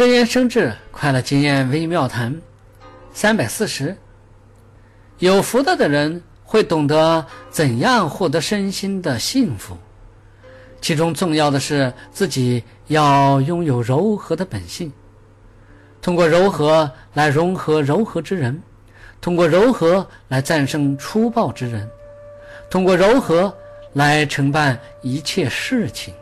真言生智，快乐经验微妙谈，三百四十。有福德的人会懂得怎样获得身心的幸福，其中重要的是自己要拥有柔和的本性，通过柔和来融合柔和之人，通过柔和来战胜粗暴之人，通过柔和来承办一切事情。